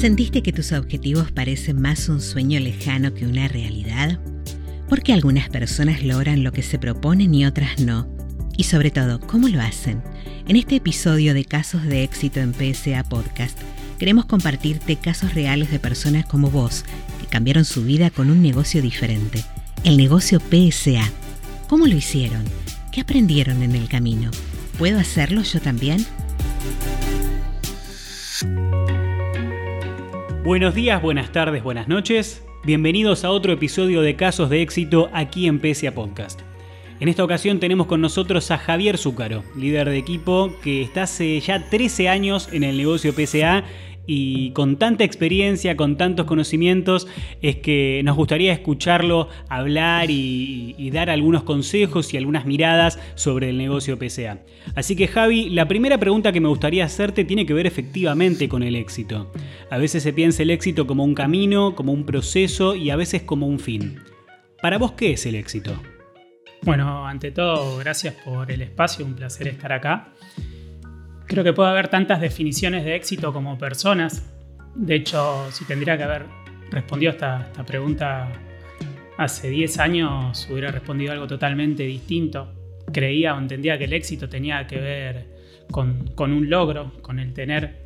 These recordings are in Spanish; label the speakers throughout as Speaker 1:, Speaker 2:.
Speaker 1: ¿Sentiste que tus objetivos parecen más un sueño lejano que una realidad? ¿Por qué algunas personas logran lo que se proponen y otras no? Y sobre todo, ¿cómo lo hacen? En este episodio de Casos de Éxito en PSA Podcast, queremos compartirte casos reales de personas como vos que cambiaron su vida con un negocio diferente, el negocio PSA. ¿Cómo lo hicieron? ¿Qué aprendieron en el camino? ¿Puedo hacerlo yo también?
Speaker 2: Buenos días, buenas tardes, buenas noches. Bienvenidos a otro episodio de Casos de Éxito aquí en PSA Podcast. En esta ocasión tenemos con nosotros a Javier Zúcaro, líder de equipo que está hace ya 13 años en el negocio PSA y con tanta experiencia, con tantos conocimientos, es que nos gustaría escucharlo hablar y, dar algunos consejos y algunas miradas sobre el negocio PSA. Así que Javi, la primera pregunta que me gustaría hacerte tiene que ver efectivamente con el éxito. A veces se piensa el éxito como un camino, como un proceso y a veces como un fin. ¿Para vos qué es el éxito?
Speaker 3: Bueno, ante todo, gracias por el espacio, un placer estar acá. Creo que puede haber tantas definiciones de éxito como personas. De hecho, si tendría que haber respondido esta, pregunta hace 10 años, hubiera respondido algo totalmente distinto. Creía o entendía que el éxito tenía que ver con, un logro, con el tener,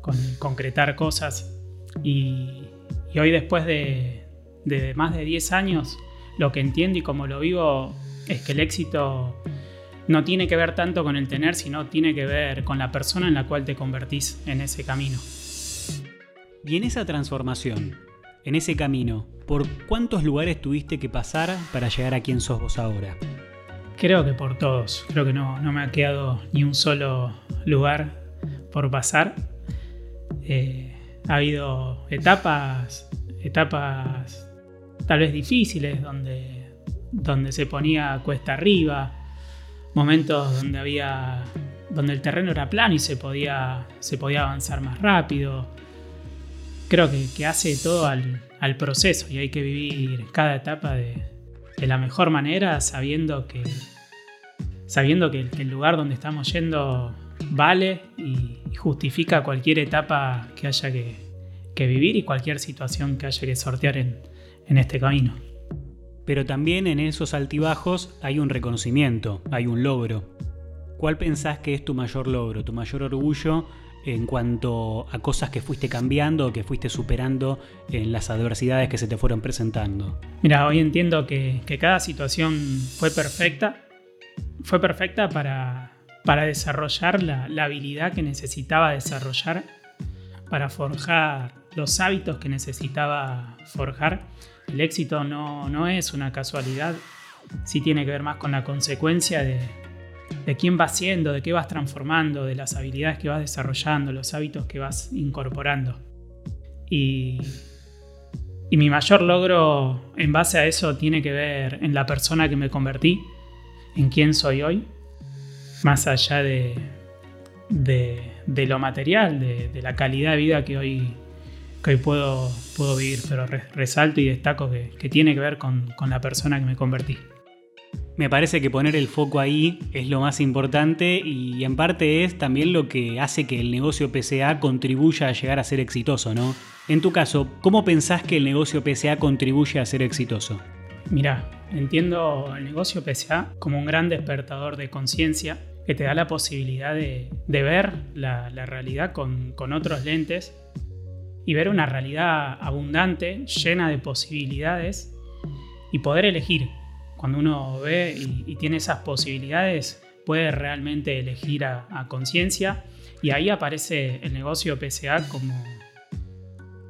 Speaker 3: con concretar cosas. Y, hoy, después de, de más de 10 años, lo que entiendo y como lo vivo es que el éxito no tiene que ver tanto con el tener, sino tiene que ver con la persona en la cual te convertís en ese camino.
Speaker 2: Y en esa transformación, en ese camino, ¿por cuántos lugares tuviste que pasar para llegar a quien sos vos ahora?
Speaker 3: Creo que por todos. Creo que no, me ha quedado ni un solo lugar por pasar. Eh, ha habido etapas, etapas tal vez difíciles, donde, donde se ponía cuesta arriba, momentos donde había donde el terreno era plano y se podía, se podía avanzar más rápido. Creo que, hace todo al, proceso y hay que vivir cada etapa de, la mejor manera sabiendo que, sabiendo que, el lugar donde estamos yendo vale y, justifica cualquier etapa que haya que, vivir y cualquier situación que haya que sortear en este camino
Speaker 2: pero también en esos altibajos hay un reconocimiento, hay un logro. ¿Cuál pensás que es tu mayor logro, tu mayor orgullo en cuanto a cosas que fuiste cambiando o que fuiste superando en las adversidades que se te fueron presentando?
Speaker 3: Mira, hoy entiendo que, cada situación fue perfecta. Fue perfecta para, para desarrollar la, la habilidad que necesitaba desarrollar, para forjar los hábitos que necesitaba forjar el éxito no, es una casualidad, sí tiene que ver más con la consecuencia de, quién vas siendo, de qué vas transformando, de las habilidades que vas desarrollando, los hábitos que vas incorporando. Y, y mi mayor logro en base a eso tiene que ver en la persona que me convertí, en quién soy hoy, más allá de, de, lo material, de, de, la calidad de vida que hoy, que hoy puedo, puedo vivir, pero resalto y destaco que, tiene que ver con, la persona que me convertí.
Speaker 2: Me parece que poner el foco ahí es lo más importante y en parte es también lo que hace que el negocio PCA contribuya a llegar a ser exitoso, ¿no? En tu caso, ¿cómo pensás que el negocio PCA contribuye a ser exitoso?
Speaker 3: Mira, entiendo el negocio PCA como un gran despertador de conciencia que te da la posibilidad de, ver la, realidad con, con otros lentes y ver una realidad abundante, llena de posibilidades y poder elegir. Cuando uno ve y, tiene esas posibilidades, puede realmente elegir a, conciencia y ahí aparece el negocio PSA como,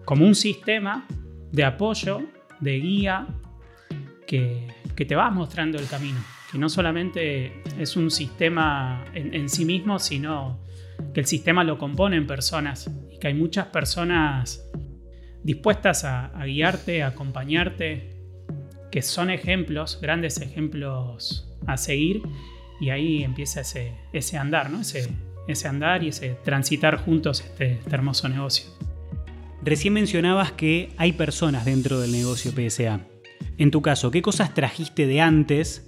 Speaker 3: como un sistema de apoyo, de guía, que, te va mostrando el camino. Que no solamente es un sistema en sí mismo, sino que el sistema lo componen personas y que hay muchas personas dispuestas a, guiarte, a acompañarte, que son ejemplos, grandes ejemplos a seguir y ahí empieza ese, ese andar, ¿no? ese, ese andar y ese transitar juntos este, este hermoso negocio.
Speaker 2: Recién mencionabas que hay personas dentro del negocio PSA. En tu caso, ¿qué cosas trajiste de antes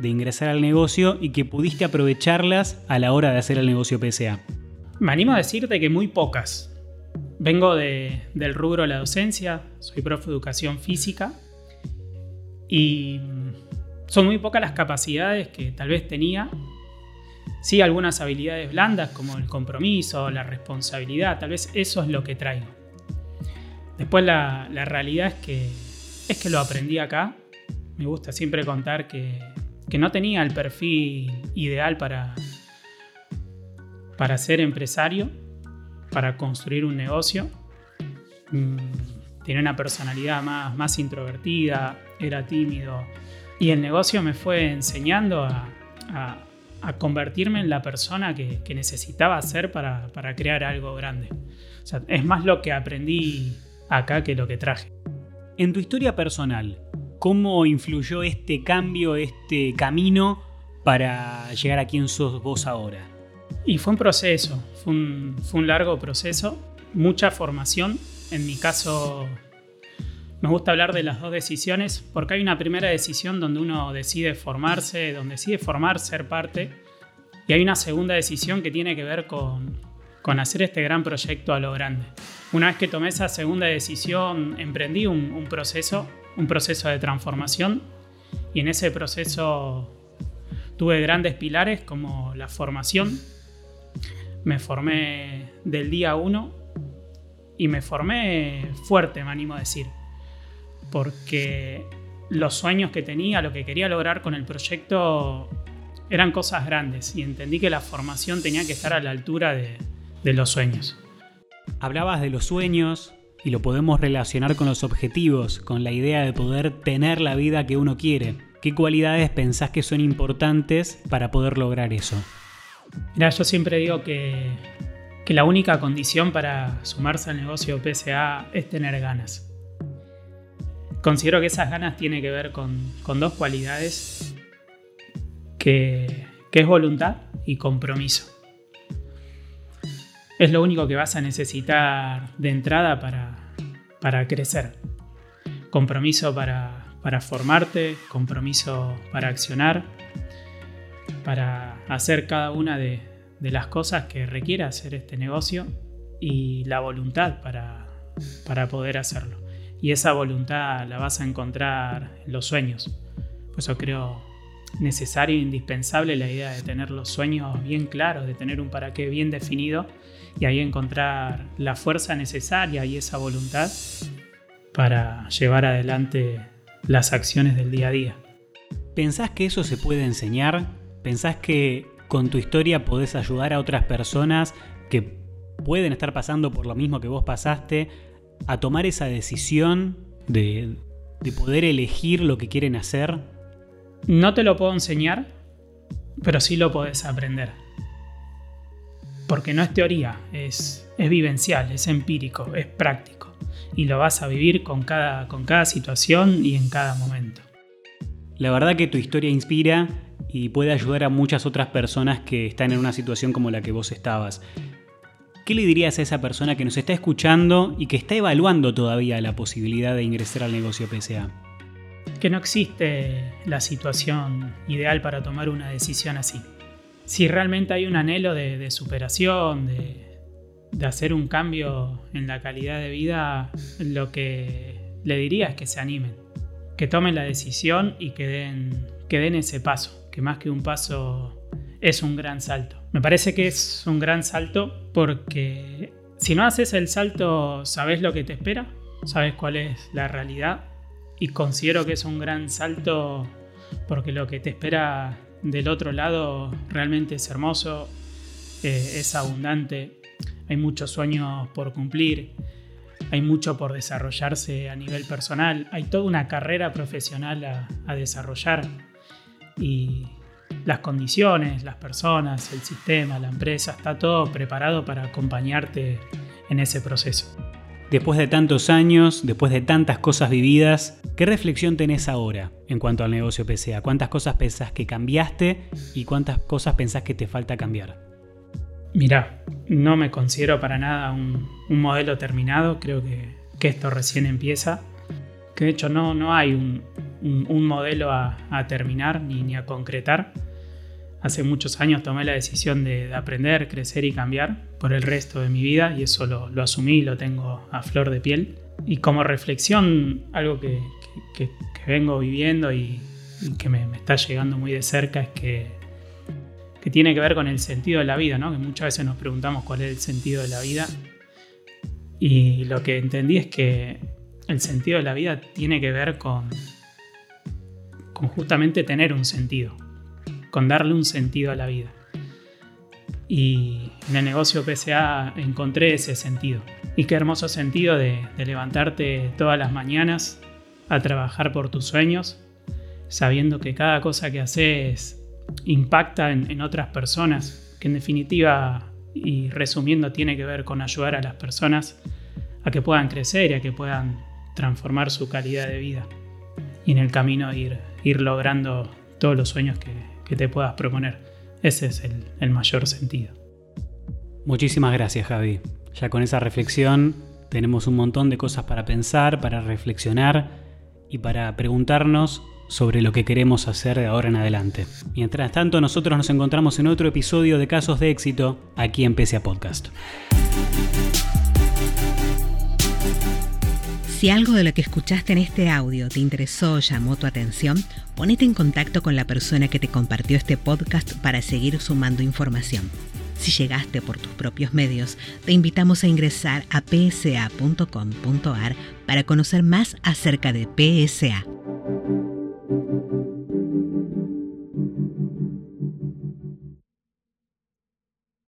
Speaker 2: de ingresar al negocio y que pudiste aprovecharlas a la hora de hacer el negocio PSA?
Speaker 3: Me animo a decirte que muy pocas. vengo del rubro de la docencia, soy profe de educación física y son muy pocas las capacidades que tal vez tenía. Sí, algunas habilidades blandas como el compromiso, la responsabilidad, tal vez eso es lo que traigo. Después la, realidad es que, es que lo aprendí acá. Me gusta siempre contar que, que no tenía el perfil ideal para, para ser empresario, para construir un negocio. Mm, tiene una personalidad más, más introvertida, era tímido. Y el negocio me fue enseñando a, convertirme en la persona que, necesitaba ser para, crear algo grande. es más lo que aprendí acá que lo que traje.
Speaker 2: En tu historia personal, ¿cómo influyó este cambio, este camino para llegar a quien sos vos ahora?
Speaker 3: Y fue un proceso, fue un, fue un largo proceso, mucha formación. En mi caso, me gusta hablar de las dos decisiones porque hay una primera decisión donde uno decide formarse, donde decide formar, ser parte, y hay una segunda decisión que tiene que ver con, con hacer este gran proyecto a lo grande. Una vez que tomé esa segunda decisión, emprendí un, un proceso, un proceso de transformación, y en ese proceso tuve grandes pilares como la formación. Me formé del día uno y me formé fuerte, me animo a decir porque los sueños que tenía, lo que quería lograr con el proyecto eran cosas grandes y entendí que la formación tenía que estar a la altura de, los sueños.
Speaker 2: Hablabas de los sueños y lo podemos relacionar con los objetivos, con la idea de poder tener la vida que uno quiere. ¿Qué cualidades pensás que son importantes para poder lograr eso?
Speaker 3: Mira, yo siempre digo que, que la única condición para sumarse al negocio PSA es tener ganas considero que esas ganas tienen que ver con, dos cualidades, que, es voluntad y compromiso. Es lo único que vas a necesitar de entrada para, crecer. Compromiso para, formarte, compromiso para accionar, para hacer cada una de, las cosas que requiera hacer este negocio y la voluntad para poder hacerlo y esa voluntad la vas a encontrar en los sueños. Por eso creo necesario e indispensable la idea de tener los sueños bien claros, de tener un para qué bien definido y ahí encontrar la fuerza necesaria y esa voluntad para llevar adelante las acciones del día a día.
Speaker 2: ¿Pensás que eso se puede enseñar? ¿Pensás que con tu historia podés ayudar a otras personas que pueden estar pasando por lo mismo que vos pasaste a tomar esa decisión de, poder elegir lo que quieren hacer?
Speaker 3: No te lo puedo enseñar, pero sí lo podés aprender. Porque no es teoría, es, es vivencial, es empírico, es práctico. Y lo vas a vivir con cada, con cada situación y en cada momento.
Speaker 2: La verdad que tu historia inspira y puede ayudar a muchas otras personas que están en una situación como la que vos estabas. ¿Qué le dirías a esa persona que nos está escuchando y que está evaluando todavía la posibilidad de ingresar al negocio PSA?
Speaker 3: Que no existe la situación ideal para tomar una decisión así. Si realmente hay un anhelo de, superación, de, hacer un cambio en la calidad de vida, lo que le diría es que se animen, que tomen la decisión y que que den ese paso, que más que un paso es un gran salto. Me parece que es un gran salto porque si no haces el salto, sabes lo que te espera, sabes cuál es la realidad y considero que es un gran salto porque lo que te espera del otro lado realmente es hermoso, eh, es abundante, hay muchos sueños por cumplir, hay mucho por desarrollarse a nivel personal, hay toda una carrera profesional a, a desarrollar y las condiciones, las personas, el sistema, la empresa, está todo preparado para acompañarte en ese proceso.
Speaker 2: Después de tantos años, después de tantas cosas vividas, ¿qué reflexión tenés ahora en cuanto al negocio PCA? ¿Cuántas cosas pensás que cambiaste y cuántas cosas pensás que te falta cambiar?
Speaker 3: Mirá, no me considero para nada un, modelo terminado, creo que, esto recién empieza, que de hecho no, no hay un, modelo a, terminar ni, ni a concretar hace muchos años tomé la decisión de, aprender, crecer y cambiar por el resto de mi vida y eso lo, lo asumí, lo tengo a flor de piel. Y como reflexión, algo que, vengo viviendo y, que me, está llegando muy de cerca es que, que tiene que ver con el sentido de la vida, ¿no? que muchas veces nos preguntamos cuál es el sentido de la vida. Y lo que entendí es que el sentido de la vida tiene que ver con, con justamente tener un sentido, con darle un sentido a la vida. Y en el negocio PSA encontré ese sentido. Y qué hermoso sentido de, levantarte todas las mañanas a trabajar por tus sueños, sabiendo que cada cosa que haces impacta en, en otras personas, que en definitiva y resumiendo tiene que ver con ayudar a las personas a que puedan crecer y a que puedan transformar su calidad de vida y en el camino ir, ir logrando todos los sueños que, que te puedas proponer. Ese es el, el mayor sentido.
Speaker 2: Muchísimas gracias Javi. Ya con esa reflexión tenemos un montón de cosas para pensar, para reflexionar y para preguntarnos sobre lo que queremos hacer de ahora en adelante. Mientras tanto, nosotros nos encontramos en otro episodio de Casos de Éxito aquí en PSA Podcast.
Speaker 1: Si algo de lo que escuchaste en este audio te interesó o llamó tu atención, ponete en contacto con la persona que te compartió este podcast para seguir sumando información. Si llegaste por tus propios medios, te invitamos a ingresar a psa.com.ar para conocer más acerca de PSA